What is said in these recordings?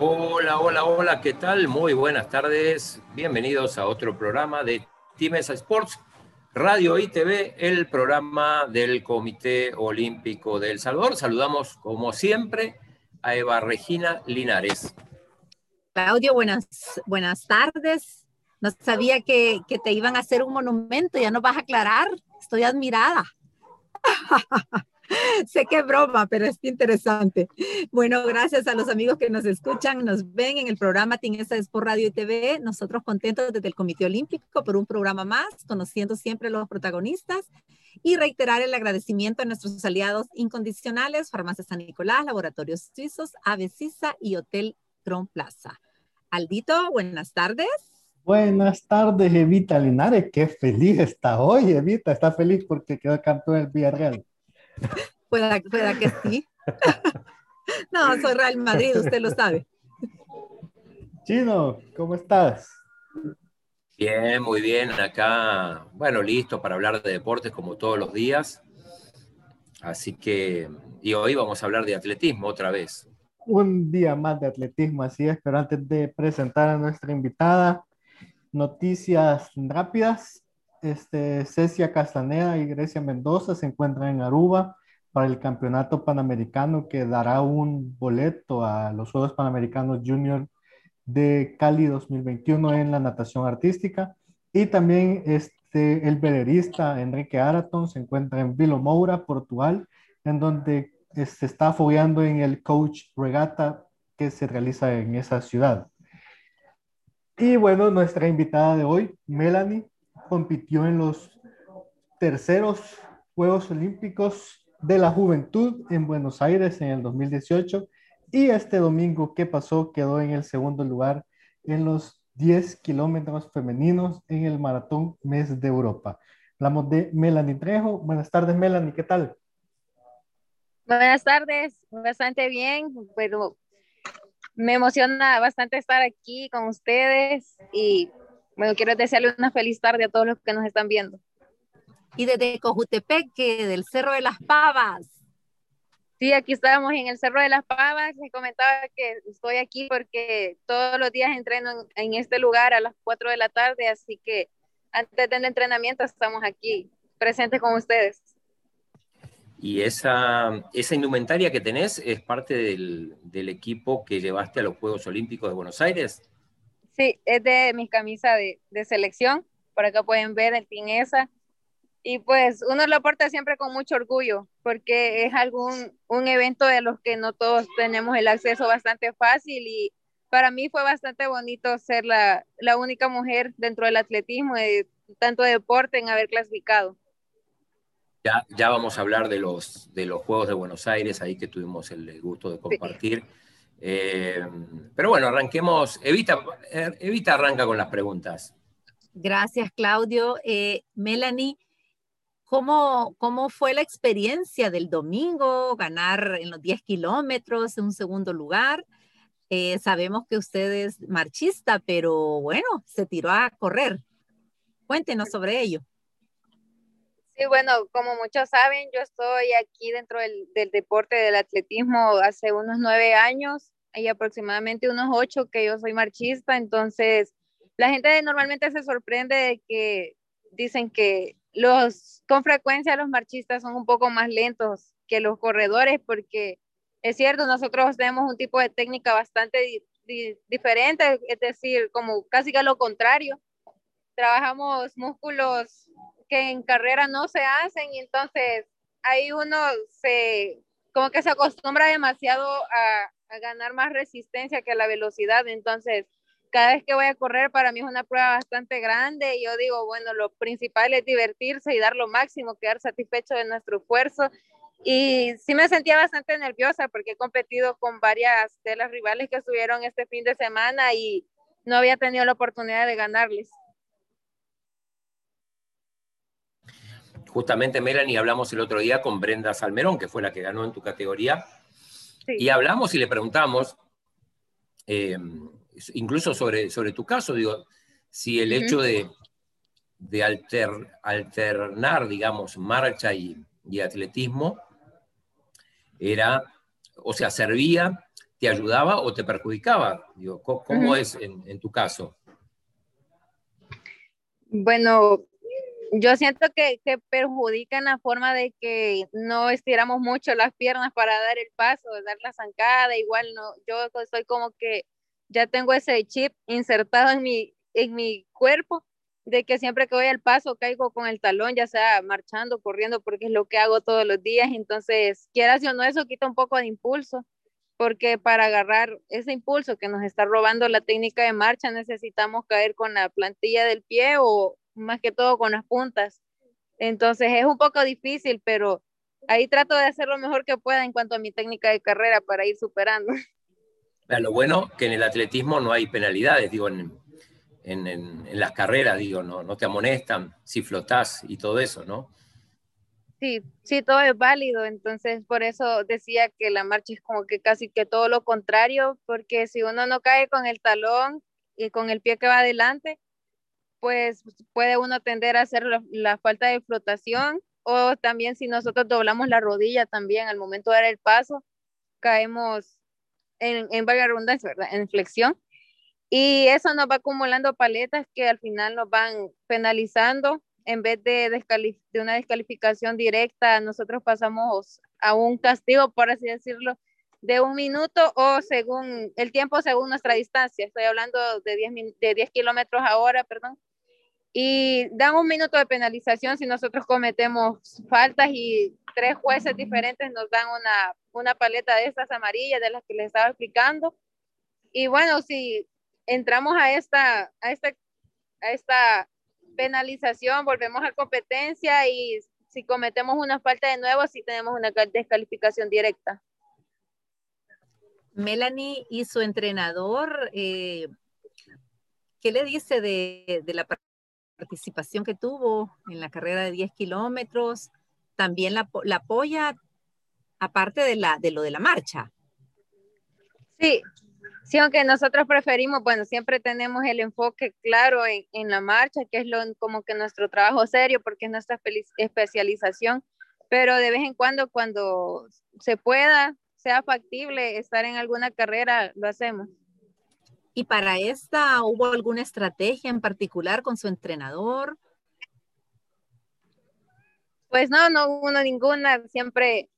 Hola, hola, hola, ¿qué tal? Muy buenas tardes. Bienvenidos a otro programa de Timesa Sports, Radio y TV, el programa del Comité Olímpico de El Salvador. Saludamos, como siempre, a Eva Regina Linares. Claudio, buenas, buenas tardes. No sabía que, que te iban a hacer un monumento, ya nos vas a aclarar. Estoy admirada. sé que es broma, pero es interesante. Bueno, gracias a los amigos que nos escuchan, nos ven en el programa Tinesa es por Radio y TV. Nosotros contentos desde el Comité Olímpico por un programa más, conociendo siempre los protagonistas y reiterar el agradecimiento a nuestros aliados incondicionales, Farmacia San Nicolás, Laboratorios Suizos, Avecisa y Hotel Tron Plaza. Aldito, buenas tardes. Buenas tardes, Evita Linares. Qué feliz está hoy, Evita. Está feliz porque quedó campeón del Villarreal. pueda, pueda que sí. no, soy Real Madrid, usted lo sabe. Chino, ¿cómo estás? Bien, muy bien. Acá, bueno, listo para hablar de deportes como todos los días. Así que, y hoy vamos a hablar de atletismo otra vez. Un día más de atletismo, así es, pero antes de presentar a nuestra invitada, noticias rápidas. Este, Cecia Castaneda y Grecia Mendoza se encuentran en Aruba para el Campeonato Panamericano que dará un boleto a los Juegos Panamericanos Junior de Cali 2021 en la natación artística. Y también este, el velerista Enrique Araton se encuentra en Vilo Moura, Portugal, en donde se está fogueando en el Coach Regata que se realiza en esa ciudad. Y bueno, nuestra invitada de hoy, Melanie, compitió en los terceros Juegos Olímpicos de la Juventud en Buenos Aires en el 2018 y este domingo que pasó quedó en el segundo lugar en los 10 kilómetros femeninos en el Maratón Mes de Europa. Hablamos de Melanie Trejo. Buenas tardes, Melanie, ¿qué tal? Buenas tardes, bastante bien, pero me emociona bastante estar aquí con ustedes y bueno, quiero desearle una feliz tarde a todos los que nos están viendo. Y desde Cojutepeque, del Cerro de las Pavas. Sí, aquí estamos en el Cerro de las Pavas. Les comentaba que estoy aquí porque todos los días entreno en, este lugar a las 4 de la tarde, así que antes del entrenamiento estamos aquí presentes con ustedes. ¿Y esa, esa indumentaria que tenés es parte del, del equipo que llevaste a los Juegos Olímpicos de Buenos Aires? Sí, es de mi camisa de, de selección. Por acá pueden ver el pin esa. Y pues uno lo porta siempre con mucho orgullo, porque es algún un evento de los que no todos tenemos el acceso bastante fácil y para mí fue bastante bonito ser la, la única mujer dentro del atletismo, de tanto deporte en haber clasificado. Ya, ya vamos a hablar de los, de los Juegos de Buenos Aires, ahí que tuvimos el gusto de compartir. Sí. Eh, pero bueno, arranquemos. Evita, Evita arranca con las preguntas. Gracias, Claudio. Eh, Melanie, ¿cómo, ¿cómo fue la experiencia del domingo? Ganar en los 10 kilómetros en un segundo lugar. Eh, sabemos que usted es marchista, pero bueno, se tiró a correr. Cuéntenos sobre ello. Sí, bueno, como muchos saben, yo estoy aquí dentro del, del, deporte del atletismo hace unos nueve años y aproximadamente unos ocho que yo soy marchista, entonces la gente normalmente se sorprende de que dicen que los, con frecuencia los marchistas son un poco más lentos que los corredores porque es cierto, nosotros tenemos un tipo de técnica bastante di, di, diferente, es decir, como casi que lo contrario. Trabajamos músculos que en carrera no se hacen y entonces ahí uno se como que se acostumbra demasiado a, a ganar más resistencia que la velocidad. Entonces, cada vez que voy a correr, para mí es una prueba bastante grande. Y yo digo, bueno, lo principal es divertirse y dar lo máximo, quedar satisfecho de nuestro esfuerzo. Y sí me sentía bastante nerviosa porque he competido con varias de las rivales que estuvieron este fin de semana y no había tenido la oportunidad de ganarles. Justamente, Melanie, hablamos el otro día con Brenda Salmerón, que fue la que ganó en tu categoría, Sí. Y hablamos y le preguntamos, eh, incluso sobre, sobre tu caso, digo, si el uh -huh. hecho de, de alter, alternar, digamos, marcha y, y, atletismo era, o sea, servía te ayudaba o te perjudicaba? Digo, ¿Cómo es en, tu caso? Bueno, yo siento que, que perjudica en la forma de que no estiramos mucho las piernas para dar el paso, dar la zancada, igual no, yo soy como que ya tengo ese chip insertado en mi, en mi cuerpo de que siempre que voy al paso caigo con el talón, ya sea marchando, corriendo, porque es lo que hago todos los días. Entonces, quieras o no, eso quita un poco de impulso, porque para agarrar ese impulso que nos está robando la técnica de marcha, necesitamos caer con la plantilla del pie o más que todo con las puntas. Entonces, es un poco difícil, pero ahí trato de hacer lo mejor que pueda en cuanto a mi técnica de carrera para ir superando. Lo bueno que en el atletismo no hay penalidades, digo, en, en, las carreras, digo, ¿no? no te amonestan si flotás y todo eso, ¿no? Sí, sí, todo es válido, entonces por eso decía que la marcha es como que casi que todo lo contrario, porque si uno no cae con el talón y con el pie que va adelante, pues puede uno tender a hacer la, falta de flotación o también si nosotros doblamos la rodilla también al momento de dar el paso, caemos en, en valga redundancia, ¿verdad? En flexión y eso nos va acumulando paletas que al final nos van penalizando. En vez de, de una descalificación directa, nosotros pasamos a un castigo, por así decirlo, de un minuto o según el tiempo según nuestra distancia. Estoy hablando de 10, de 10 kilómetros a hora, perdón. Y dan un minuto de penalización si nosotros cometemos faltas y tres jueces diferentes nos dan una, una paleta de estas amarillas de las que les estaba explicando. Y bueno, si entramos a esta, a esta, a esta penalización, volvemos a competencia y si cometemos una falta de nuevo, sí tenemos una descalificación directa. Melanie y su entrenador, eh, ¿qué le dice de, de, la participación que tuvo en la carrera de 10 kilómetros? ¿También la, apoya aparte de, la, de lo de la marcha? Sí, Sí, aunque nosotros preferimos, bueno, siempre tenemos el enfoque claro en, en, la marcha, que es lo, como que nuestro trabajo serio, porque es nuestra especialización, pero de vez en cuando, cuando se pueda, sea factible estar en alguna carrera, lo hacemos. ¿Y para esta hubo alguna estrategia en particular con su entrenador? Pues no, no hubo ninguna, siempre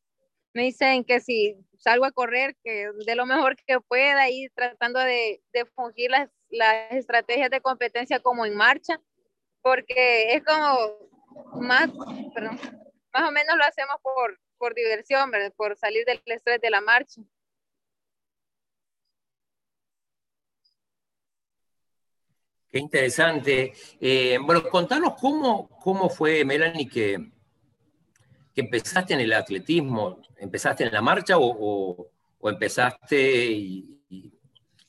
me dicen que si salgo a correr, que de lo mejor que pueda, ir tratando de, de fungir las, las estrategias de competencia como en marcha, porque es como más, más o menos lo hacemos por, por diversión, por salir del estrés de la marcha. Qué interesante. Eh, bueno, contanos cómo, cómo fue, Melanie, que, que empezaste en el atletismo, empezaste en la marcha o, empezaste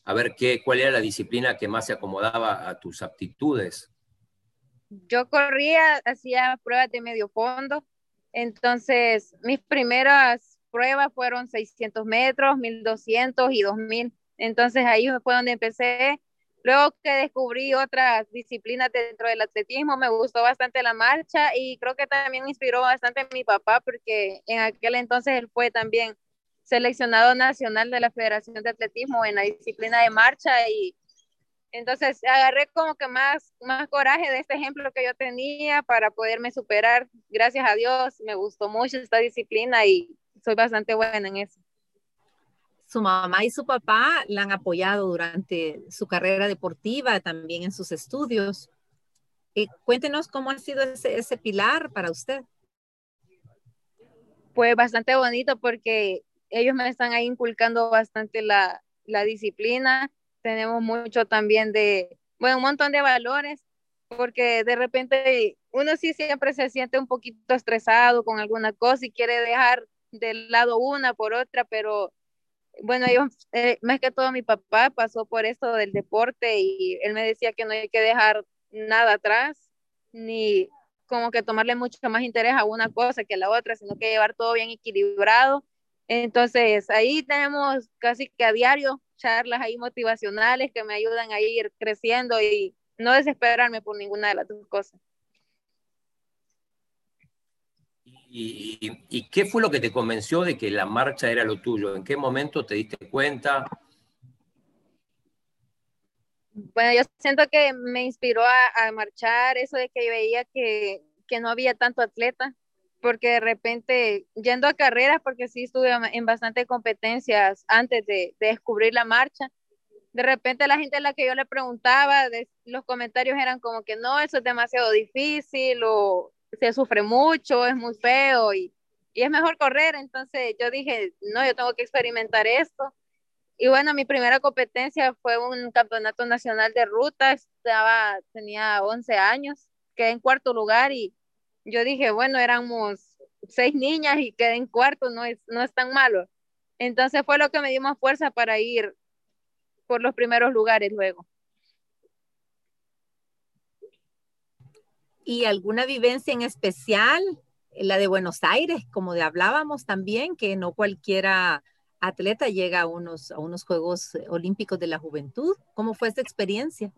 a ver qué, cuál era la disciplina que más se acomodaba a tus aptitudes? Yo corría, hacía pruebas de medio fondo, entonces mis primeras pruebas fueron 600 metros, 1200 y 2000. Entonces ahí fue donde empecé Luego que descubrí otras disciplinas dentro del atletismo, me gustó bastante la marcha y creo que también inspiró bastante a mi papá porque en aquel entonces él fue también seleccionado nacional de la Federación de Atletismo en la disciplina de marcha y entonces agarré como que más, más coraje de este ejemplo que yo tenía para poderme superar. Gracias a Dios, me gustó mucho esta disciplina y soy bastante buena en eso su mamá y su papá la han apoyado durante su carrera deportiva, también en sus estudios. Eh, cuéntenos cómo ha sido ese, pilar para usted. Pues bastante bonito porque ellos me están ahí inculcando bastante la, la disciplina. Tenemos mucho también de, bueno, un montón de valores, porque de repente uno sí siempre se siente un poquito estresado con alguna cosa y quiere dejar del lado una por otra, pero bueno, yo, eh, más que todo mi papá pasó por esto del deporte y él me decía que no hay que dejar nada atrás, ni como que tomarle mucho más interés a una cosa que a la otra, sino que llevar todo bien equilibrado. Entonces, ahí tenemos casi que a diario charlas ahí motivacionales que me ayudan a ir creciendo y no desesperarme por ninguna de las dos cosas. ¿Y, qué fue lo que te convenció de que la marcha era lo tuyo? ¿En qué momento te diste cuenta? Bueno, yo siento que me inspiró a, marchar eso de que veía que, que, no había tanto atleta, porque de repente, yendo a carreras, porque sí estuve en bastantes competencias antes de, de descubrir la marcha, de repente la gente a la que yo le preguntaba, los comentarios eran como que no, eso es demasiado difícil o se sufre mucho, es muy feo y, y es mejor correr. Entonces yo dije, no, yo tengo que experimentar esto. Y bueno, mi primera competencia fue un campeonato nacional de ruta, estaba, tenía 11 años, quedé en cuarto lugar y yo dije, bueno, éramos seis niñas y quedé en cuarto, no es, no es tan malo. Entonces fue lo que me dio más fuerza para ir por los primeros lugares luego. ¿Y alguna vivencia en especial? La de Buenos Aires, como de hablábamos también, que no cualquiera atleta llega a unos, a unos Juegos Olímpicos de la Juventud. ¿Cómo fue esta experiencia?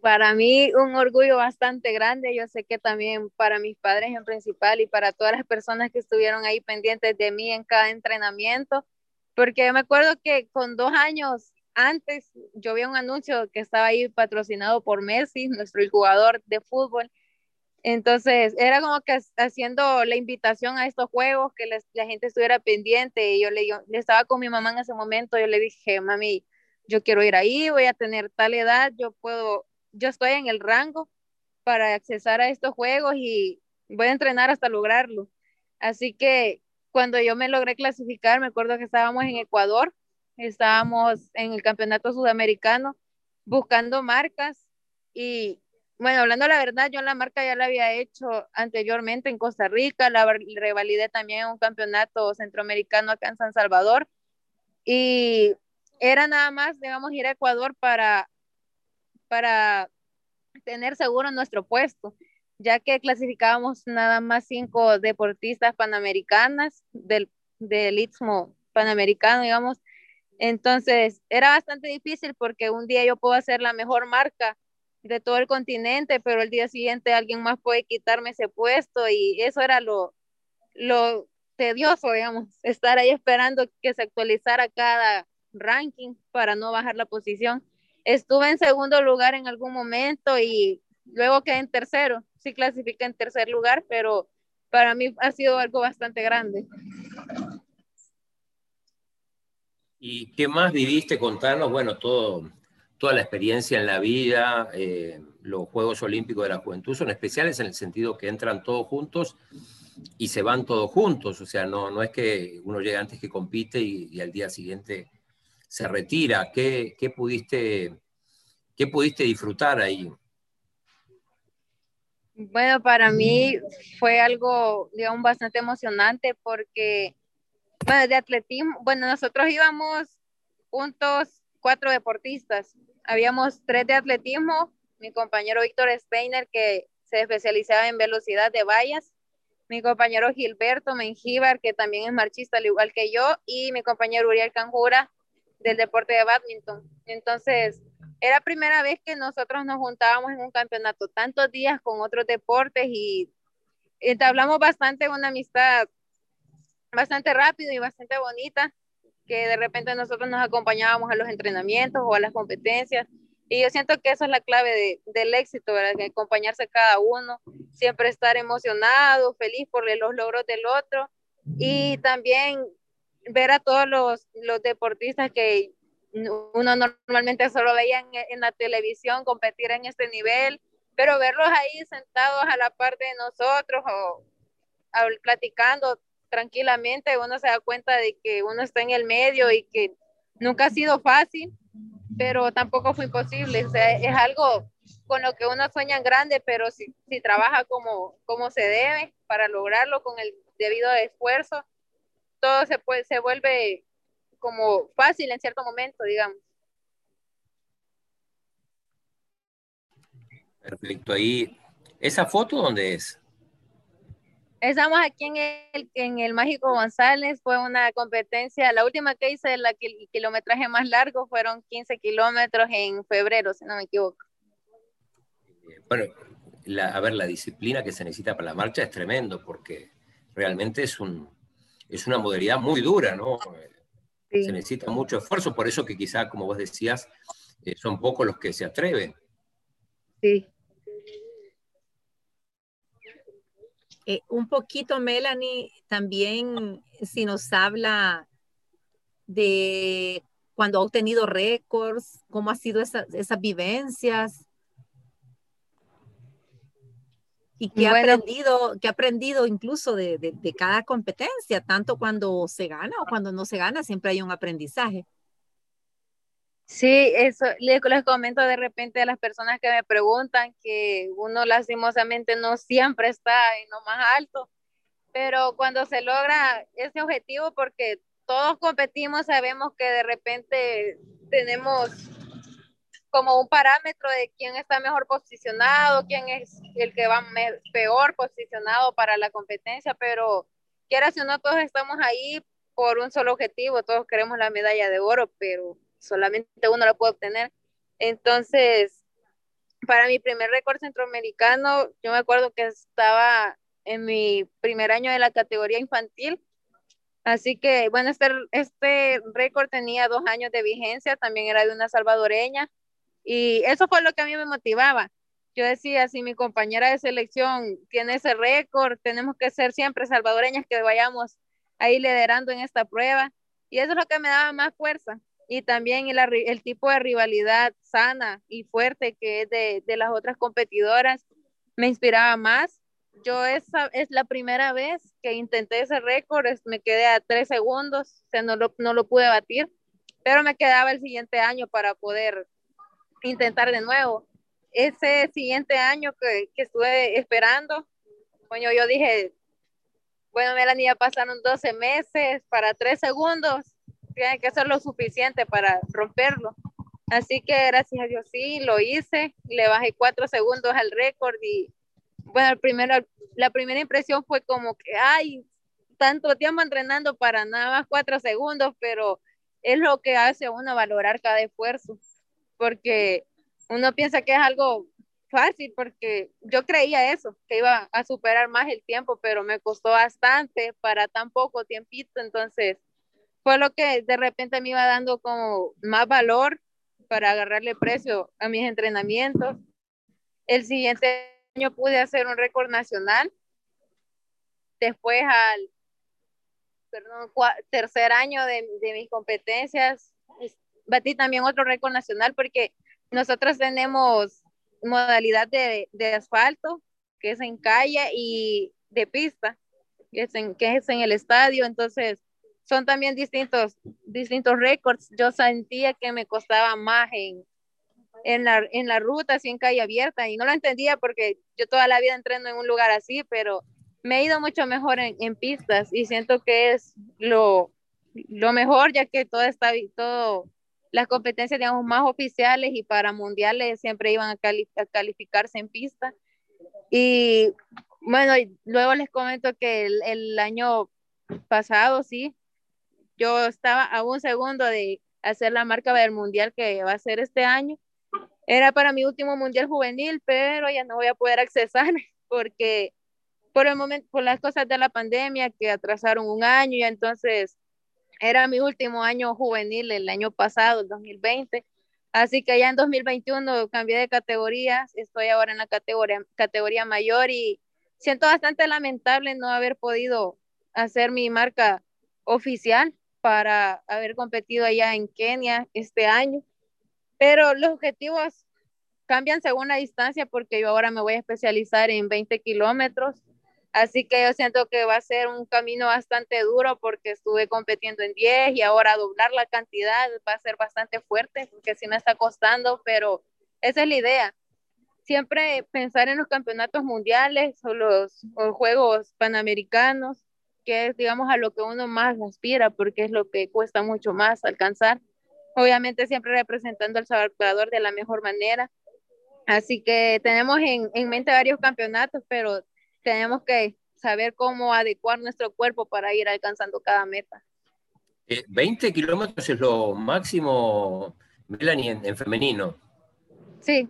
Para mí un orgullo bastante grande. Yo sé que también para mis padres en principal y para todas las personas que estuvieron ahí pendientes de mí en cada entrenamiento, porque me acuerdo que con dos años antes yo vi un anuncio que estaba ahí patrocinado por Messi, nuestro jugador de fútbol. Entonces era como que haciendo la invitación a estos juegos, que la gente estuviera pendiente. Y yo le, yo estaba con mi mamá en ese momento, yo le dije, mami, yo quiero ir ahí, voy a tener tal edad, yo puedo, yo estoy en el rango para accesar a estos juegos y voy a entrenar hasta lograrlo. Así que cuando yo me logré clasificar, me acuerdo que estábamos en Ecuador estábamos en el campeonato sudamericano buscando marcas y bueno, hablando la verdad, yo la marca ya la había hecho anteriormente en Costa Rica, la revalidé también en un campeonato centroamericano acá en San Salvador y era nada más, digamos, ir a Ecuador para, para tener seguro nuestro puesto, ya que clasificábamos nada más cinco deportistas panamericanas del, del Istmo Panamericano, digamos, entonces, era bastante difícil porque un día yo puedo hacer la mejor marca de todo el continente, pero el día siguiente alguien más puede quitarme ese puesto y eso era lo, lo tedioso, digamos, estar ahí esperando que se actualizara cada ranking para no bajar la posición. Estuve en segundo lugar en algún momento y luego quedé en tercero. Sí clasifiqué en tercer lugar, pero para mí ha sido algo bastante grande. ¿Y qué más viviste? Contarnos, bueno, todo, toda la experiencia en la vida, eh, los Juegos Olímpicos de la Juventud son especiales en el sentido que entran todos juntos y se van todos juntos, o sea, no, no es que uno llega antes que compite y, al día siguiente se retira. ¿Qué, qué, pudiste, ¿Qué pudiste disfrutar ahí? Bueno, para mí fue algo, digamos, bastante emocionante porque bueno, de atletismo, bueno, nosotros íbamos juntos cuatro deportistas. Habíamos tres de atletismo, mi compañero Víctor Steiner, que se especializaba en velocidad de vallas, mi compañero Gilberto Mengíbar, que también es marchista al igual que yo, y mi compañero Uriel Canjura del deporte de badminton. Entonces, era primera vez que nosotros nos juntábamos en un campeonato tantos días con otros deportes y entablamos bastante una amistad bastante rápido y bastante bonita, que de repente nosotros nos acompañábamos a los entrenamientos o a las competencias. Y yo siento que esa es la clave de, del éxito, ¿verdad? Acompañarse cada uno, siempre estar emocionado, feliz por los logros del otro y también ver a todos los, los deportistas que uno normalmente solo veía en, en, la televisión competir en este nivel, pero verlos ahí sentados a la par de nosotros o, o platicando, tranquilamente, uno se da cuenta de que uno está en el medio y que nunca ha sido fácil, pero tampoco fue imposible. Es algo con lo que uno sueña en grande, pero si, si trabaja como, como se debe para lograrlo con el debido esfuerzo, todo se, puede, se vuelve como fácil en cierto momento, digamos. Perfecto. Ahí, ¿esa foto dónde es? Estamos aquí en el, en el Mágico González, fue una competencia, la última que hice, la, el kilometraje más largo fueron 15 kilómetros en febrero, si no me equivoco. Bueno, la, a ver, la disciplina que se necesita para la marcha es tremendo, porque realmente es, un, es una modalidad muy dura, ¿no? Se necesita mucho esfuerzo, por eso que quizá, como vos decías, eh, son pocos los que se atreven. Sí. Eh, un poquito, Melanie, también si nos habla de cuando ha obtenido récords, cómo ha sido esas vivencias. Y qué ha aprendido, que ha aprendido incluso de, de, cada competencia, tanto cuando se gana o cuando no se gana, siempre hay un aprendizaje. Sí, eso les, les, comento de repente a las personas que me preguntan que uno lastimosamente no siempre está en lo más alto, pero cuando se logra ese objetivo, porque todos competimos, sabemos que de repente tenemos como un parámetro de quién está mejor posicionado, quién es el que va peor posicionado para la competencia, pero quiera si no, todos estamos ahí por un solo objetivo, todos queremos la medalla de oro, pero solamente uno la puede obtener. Entonces, para mi primer récord centroamericano, yo me acuerdo que estaba en mi primer año de la categoría infantil Así que, bueno, este, este récord tenía dos años de vigencia, también era de una salvadoreña, y eso fue lo que a mí me motivaba. Yo decía, si mi compañera de selección tiene ese récord, tenemos que ser siempre salvadoreñas que vayamos ahí liderando en esta prueba, y eso es lo que me daba más fuerza. Y también el, el tipo de rivalidad sana y fuerte que es de, de las otras competidoras me inspiraba más yo esa es la primera vez que intenté ese récord, me quedé a tres segundos, o sea, no lo, no lo pude batir, pero me quedaba el siguiente año para poder intentar de nuevo. Ese siguiente año que, que estuve esperando, coño, yo dije, bueno, Melanie, ya pasaron 12 meses para tres segundos, tiene que ser lo suficiente para romperlo. Así que gracias a Dios sí, lo hice, le bajé cuatro segundos al récord y bueno, primero, la primera impresión fue como que, ay, tanto tiempo entrenando para nada más cuatro segundos, pero es lo que hace uno valorar cada esfuerzo, porque uno piensa que es algo fácil, porque yo creía eso, que iba a superar más el tiempo, pero me costó bastante para tan poco tiempito, entonces fue lo que de repente me iba dando como más valor para agarrarle precio a mis entrenamientos. El siguiente año pude hacer un récord nacional. Después al tercer año de, mis competencias, batí también otro récord nacional porque nosotros tenemos modalidad de, asfalto, que es en calle, y de pista, que es en, que es en el estadio. Entonces, son también distintos, distintos récords. Yo sentía que me costaba más en, en la, en la ruta, así en calle abierta, y no lo entendía porque yo toda la vida entreno en un lugar así, pero me he ido mucho mejor en, en pistas y siento que es lo, lo mejor, ya que todo está, todo, las competencias, digamos, más oficiales y para mundiales siempre iban a, calificarse en pista. Y bueno, luego les comento que el, el año pasado, sí, yo estaba a un segundo de hacer la marca del mundial que va a ser este año era para mi último mundial juvenil, pero ya no voy a poder accesar porque por el momento, por las cosas de la pandemia que atrasaron un año y entonces era mi último año juvenil el año pasado, el 2020. Así que ya en 2021 cambié de categoría, estoy ahora en la categoría, categoría mayor y siento bastante lamentable no haber podido hacer mi marca oficial para haber competido allá en Kenia este año pero los objetivos cambian según la distancia porque yo ahora me voy a especializar en 20 kilómetros. Así que yo siento que va a ser un camino bastante duro porque estuve compitiendo en 10 y ahora doblar la cantidad va a ser bastante fuerte porque sí me está costando, pero esa es la idea. Siempre pensar en los campeonatos mundiales o los Juegos Panamericanos, que es, digamos, a lo que uno más aspira porque es lo que cuesta mucho más alcanzar obviamente siempre representando al Salvador de la mejor manera. Así que tenemos en, en, mente varios campeonatos, pero tenemos que saber cómo adecuar nuestro cuerpo para ir alcanzando cada meta. 20 eh, kilómetros es lo máximo, Melanie, en, en, femenino. Sí.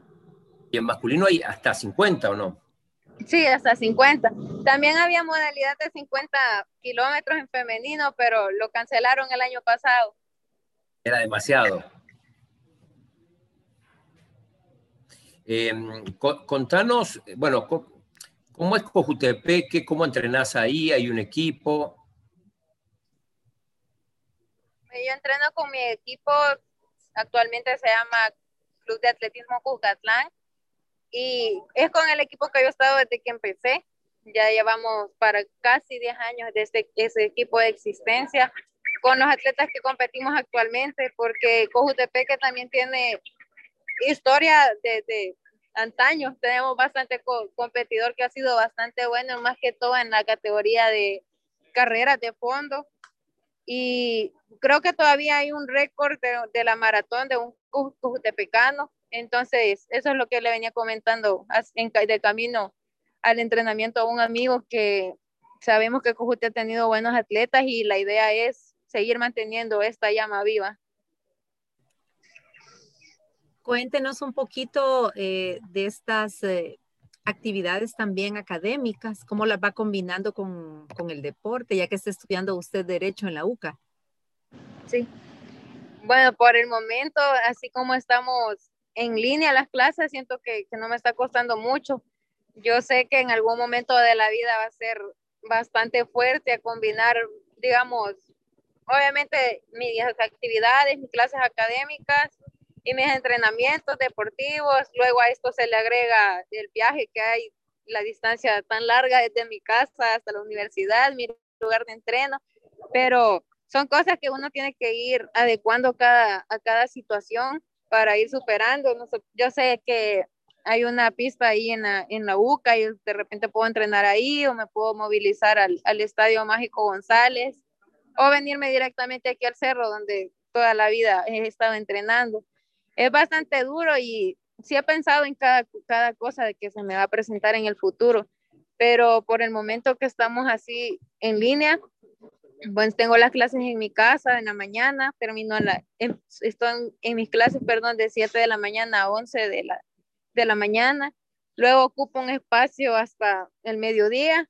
¿Y en masculino hay hasta 50 o no? Sí, hasta 50. También había modalidad de 50 kilómetros en femenino, pero lo cancelaron el año pasado. Era demasiado. Em, contanos, bueno, ¿cómo es Cojutepeque? ¿Cómo entrenás ahí? ¿Hay un equipo? Yo entreno con mi equipo, actualmente se llama Club de Atletismo Cucatlán, y es con el equipo que yo he estado desde que empecé. Ya llevamos para casi 10 años desde ese equipo de existencia con los atletas que competimos actualmente, porque Cojutepeque también tiene historia desde antaños. Tenemos bastante competidor que ha sido bastante bueno, más que todo en la categoría de carreras de fondo. Y creo que todavía hay un récord de, de la maratón de un cojutepecano. Entonces, eso es lo que le venía comentando en, de camino al entrenamiento a un amigo que sabemos que Cojute ha tenido buenos atletas y la idea es seguir manteniendo esta llama viva. Cuéntenos un poquito eh, de estas eh, actividades también académicas, cómo las va combinando con, con, el deporte, ya que está estudiando usted Derecho en la UCA. Sí. Bueno, por el momento, así como estamos en línea las clases, siento que, que no me está costando mucho. Yo sé que en algún momento de la vida va a ser bastante fuerte a combinar, digamos, obviamente mis actividades, mis clases académicas y mis entrenamientos deportivos. Luego a esto se le agrega el viaje que hay, la distancia tan larga desde mi casa hasta la universidad, mi lugar de entreno, pero son cosas que uno tiene que ir adecuando cada, a cada situación para ir superando. yo sé que hay una pista ahí en la, en la UCA y de repente puedo entrenar ahí o me puedo movilizar al, al Estadio Mágico González o venirme directamente aquí al cerro donde toda la vida he estado entrenando es bastante duro y sí he pensado en cada, cada cosa que se me va a presentar en el futuro, pero por el momento que estamos así en línea, bueno, tengo las clases en mi casa en la mañana, termino la, estoy en, mis clases, perdón, de 7 de la mañana a 11 de la, de la mañana. Luego ocupo un espacio hasta el mediodía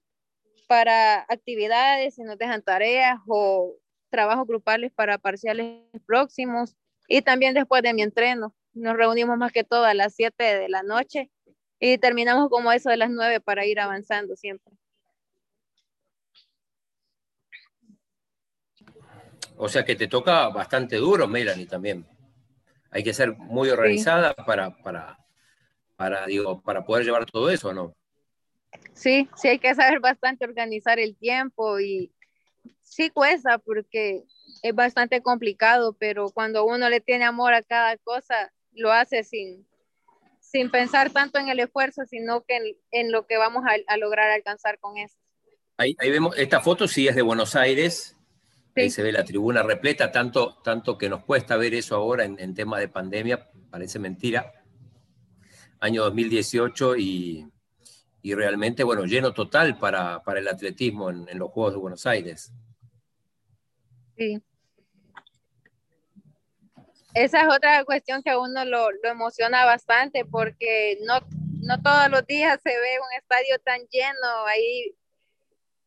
para actividades, si nos dejan tareas o trabajos grupales para parciales próximos. Y también después de mi entreno, nos reunimos más que todo a las 7 de la noche y terminamos como eso de las 9 para ir avanzando siempre. O sea que te toca bastante duro, Melanie, también. Hay que ser muy organizada para, para, para, digo, para poder llevar todo eso, ¿no? Sí, sí hay que saber bastante organizar el tiempo y sí cuesta porque es bastante complicado, pero cuando uno le tiene amor a cada cosa, lo hace sin, sin pensar tanto en el esfuerzo, sino que en, lo que vamos a, lograr alcanzar con esto. Ahí, vemos, esta foto sí es de Buenos Aires, ahí se ve la tribuna repleta, tanto, tanto que nos cuesta ver eso ahora en, en tema de pandemia, parece mentira. Año 2018 y, y realmente, bueno, lleno total para, para el atletismo en, en los Juegos de Buenos Aires. Sí esa es otra cuestión que a uno lo, lo, emociona bastante porque no, no todos los días se ve un estadio tan lleno ahí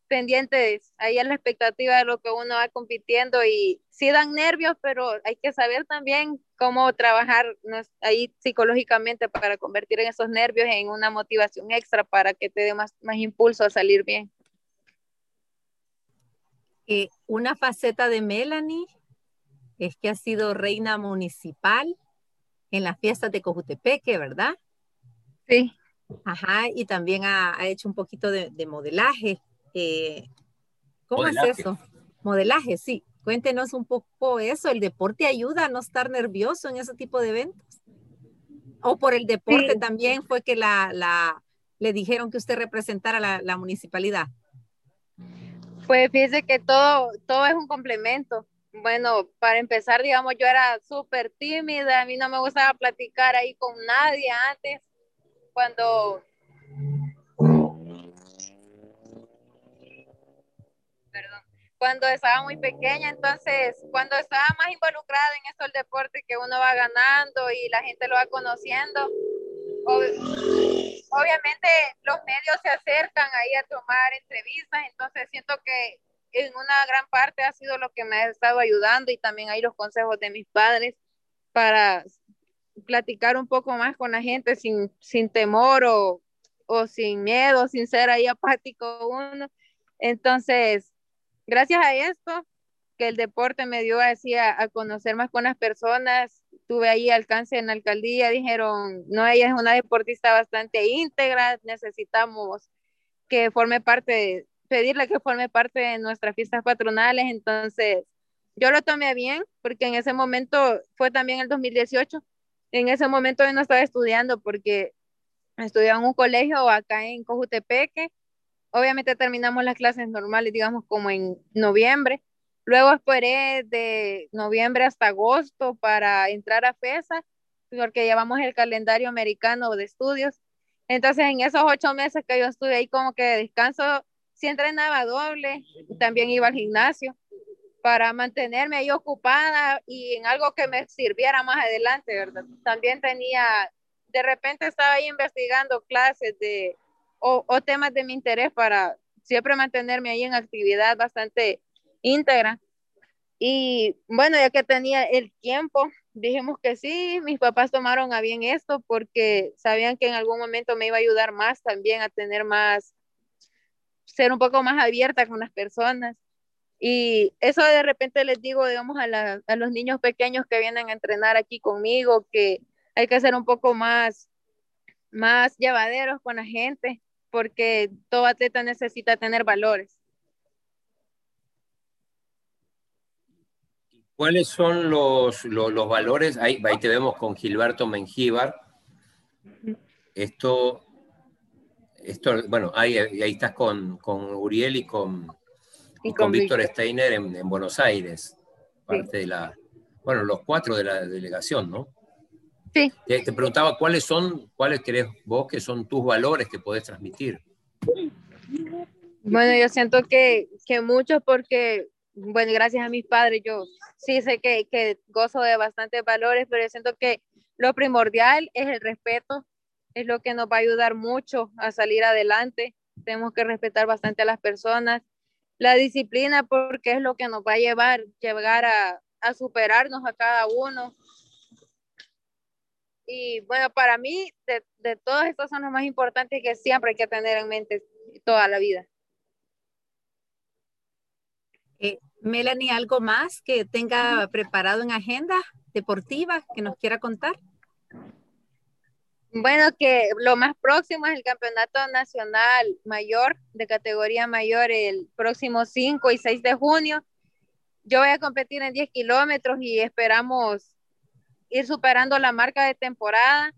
pendientes, ahí es la expectativa de lo que uno va compitiendo y sí dan nervios, pero hay que saber también cómo trabajar ahí psicológicamente para convertir en esos nervios en una motivación extra para que te dé más, más impulso a salir bien. Eh, una faceta de Melanie es que ha sido reina municipal en las fiestas de Cojutepeque, ¿verdad? Sí. Ajá, y también ha, hecho un poquito de, modelaje. Eh, ¿Cómo es eso? Modelaje, sí. Cuéntenos un poco eso. ¿El deporte ayuda a no estar nervioso en ese tipo de eventos? ¿O por el deporte también fue que la, la, le dijeron que usted representara la, la municipalidad? Pues fíjese que todo, todo es un complemento bueno, para empezar, digamos, yo era súper tímida, a mí no me gustaba platicar ahí con nadie antes, cuando... Perdón, cuando estaba muy pequeña, entonces, cuando estaba más involucrada en esto del deporte, que uno va ganando y la gente lo va conociendo, obviamente los medios se acercan ahí a tomar entrevistas, entonces siento que en una gran parte ha sido lo que me ha estado ayudando y también hay los consejos de mis padres para platicar un poco más con la gente sin, sin temor o, o sin miedo, sin ser ahí apático uno. Entonces, gracias a esto, que el deporte me dio así a, a, conocer más con las personas, tuve ahí alcance en la alcaldía, dijeron, no, ella es una deportista bastante íntegra, necesitamos que forme parte, pedirle que forme parte de nuestras fiestas patronales, entonces yo lo tomé bien, porque en ese momento fue también el 2018, en ese momento yo no estaba estudiando porque estudiaba en un colegio acá en Cojutepeque, obviamente terminamos las clases normales, digamos como en noviembre, luego esperé de noviembre hasta agosto para entrar a FESA, porque llevamos el calendario americano de estudios, entonces en esos ocho meses que yo estuve ahí como que de descanso, sí entrenaba doble, también iba al gimnasio, para mantenerme ahí ocupada y en algo que me sirviera más adelante, ¿verdad? También tenía, de repente estaba ahí investigando clases de, o, o temas de mi interés para siempre mantenerme ahí en actividad bastante íntegra. Y bueno, ya que tenía el tiempo, dijimos que sí, mis papás tomaron a bien esto porque sabían que en algún momento me iba a ayudar más también a tener más, ser un poco más abierta con las personas y eso de repente les digo, digamos, a, los niños pequeños que vienen a entrenar aquí conmigo, que hay que ser un poco más, más llevaderos con la gente, porque todo atleta necesita tener valores. ¿Cuáles son los, los, los valores? Ahí, ahí, te vemos con Gilberto Mengíbar. Esto, esto bueno, ahí, ahí estás con, con Uriel y con, y con, Víctor Steiner en, en, Buenos Aires, parte sí. de la, bueno, los cuatro de la delegación, ¿no? Sí. Te, te, preguntaba cuáles son, cuáles crees vos que son tus valores que podés transmitir. Bueno, yo siento que, que muchos porque, bueno, gracias a mis padres, yo sí sé que, que gozo de bastantes valores, pero yo siento que lo primordial es el respeto, es lo que nos va a ayudar mucho a salir adelante. Tenemos que respetar bastante a las personas, la disciplina porque es lo que nos va a llevar, llegar a, a superarnos a cada uno. Y bueno, para mí, de, de todas estas son las más importantes que siempre hay que tener en mente toda la vida. Eh, Melanie, ¿algo más que tenga preparado en agenda deportiva que nos quiera contar? Bueno, que lo más próximo es el Campeonato Nacional Mayor, de categoría mayor, el próximo 5 y 6 de junio. Yo voy a competir en 10 kilómetros y esperamos ir superando la marca de temporada,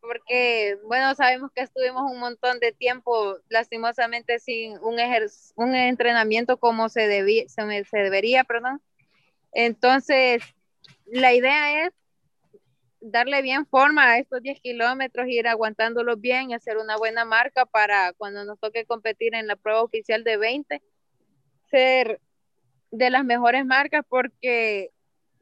porque, bueno, sabemos que estuvimos un montón de tiempo, lastimosamente, sin un, un entrenamiento como se, debí se, se debería, perdón. Entonces, la idea es darle bien forma a estos 10 kilómetros, ir aguantándolos bien y hacer una buena marca para cuando nos toque competir en la prueba oficial de 20, ser de las mejores marcas porque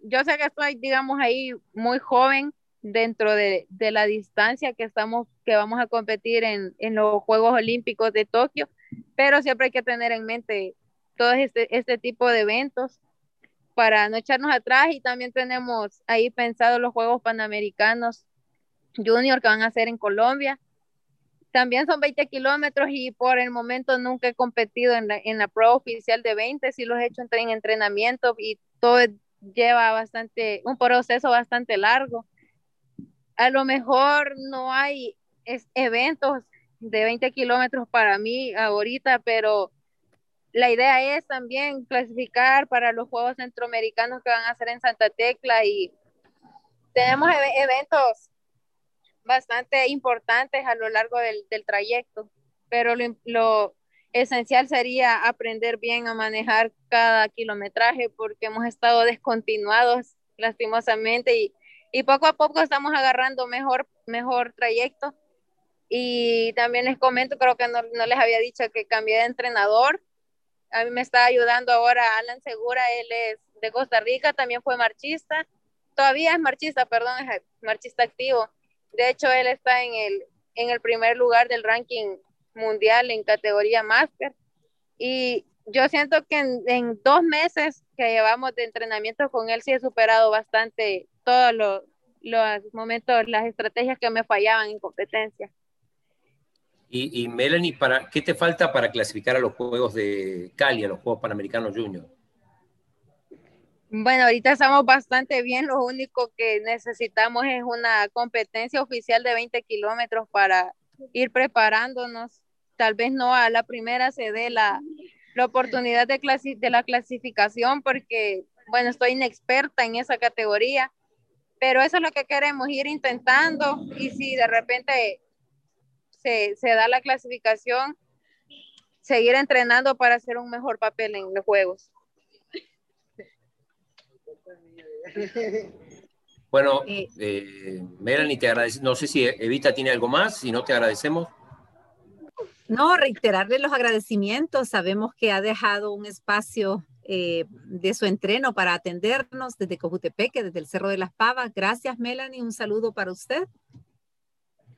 yo sé que estoy, digamos, ahí muy joven dentro de, de la distancia que estamos, que vamos a competir en, en, los Juegos Olímpicos de Tokio, pero siempre hay que tener en mente todo este, este tipo de eventos para no echarnos atrás y también tenemos ahí pensado los Juegos Panamericanos Junior que van a hacer en Colombia. También son 20 kilómetros y por el momento nunca he competido en la, en la prueba oficial de 20, sí los he hecho en entrenamiento y todo lleva bastante, un proceso bastante largo. A lo mejor no hay es, eventos de 20 kilómetros para mí ahorita, pero la idea es también clasificar para los Juegos Centroamericanos que van a hacer en Santa Tecla y tenemos eventos bastante importantes a lo largo del, del trayecto, pero lo, lo, esencial sería aprender bien a manejar cada kilometraje porque hemos estado descontinuados lastimosamente y, y poco a poco estamos agarrando mejor, mejor trayecto. Y también les comento, creo que no, no les había dicho que cambié de entrenador a mí me está ayudando ahora Alan Segura, él es de Costa Rica, también fue marchista, todavía es marchista, perdón, es marchista activo. De hecho, él está en el en el primer lugar del ranking mundial en categoría máster. Y yo siento que en, dos meses que llevamos de entrenamiento con él, sí he superado bastante todos los, los momentos, las estrategias que me fallaban en competencia. Y, Melanie, ¿para, ¿qué te falta para clasificar a los Juegos de Cali, a los Juegos Panamericanos Junior? Bueno, ahorita estamos bastante bien. Lo único que necesitamos es una competencia oficial de 20 kilómetros para ir preparándonos. Tal vez no a la primera se dé la, la oportunidad de, de la clasificación porque, bueno, estoy inexperta en esa categoría, pero eso es lo que queremos, ir intentando y si de repente se, se da la clasificación, seguir entrenando para hacer un mejor papel en los juegos. Bueno, eh, Melanie, te agradecemos. No sé si Evita tiene algo más, si no te agradecemos. No, reiterarle los agradecimientos. Sabemos que ha dejado un espacio eh, de su entreno para atendernos desde Cojutepeque, desde el Cerro de las Pavas. Gracias, Melanie. Un saludo para usted.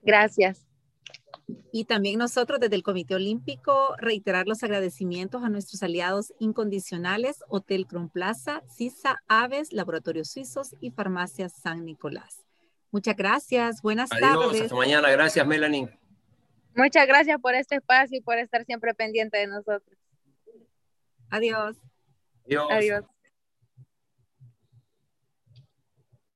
Gracias. Y también nosotros desde el Comité Olímpico reiterar los agradecimientos a nuestros aliados incondicionales, Hotel Cron Plaza, CISA, Aves, Laboratorios Suizos y Farmacias San Nicolás. Muchas gracias, buenas Adiós, tardes. Hasta mañana, gracias Melanie. Muchas gracias por este espacio y por estar siempre pendiente de nosotros. Adiós. Adiós. Adiós.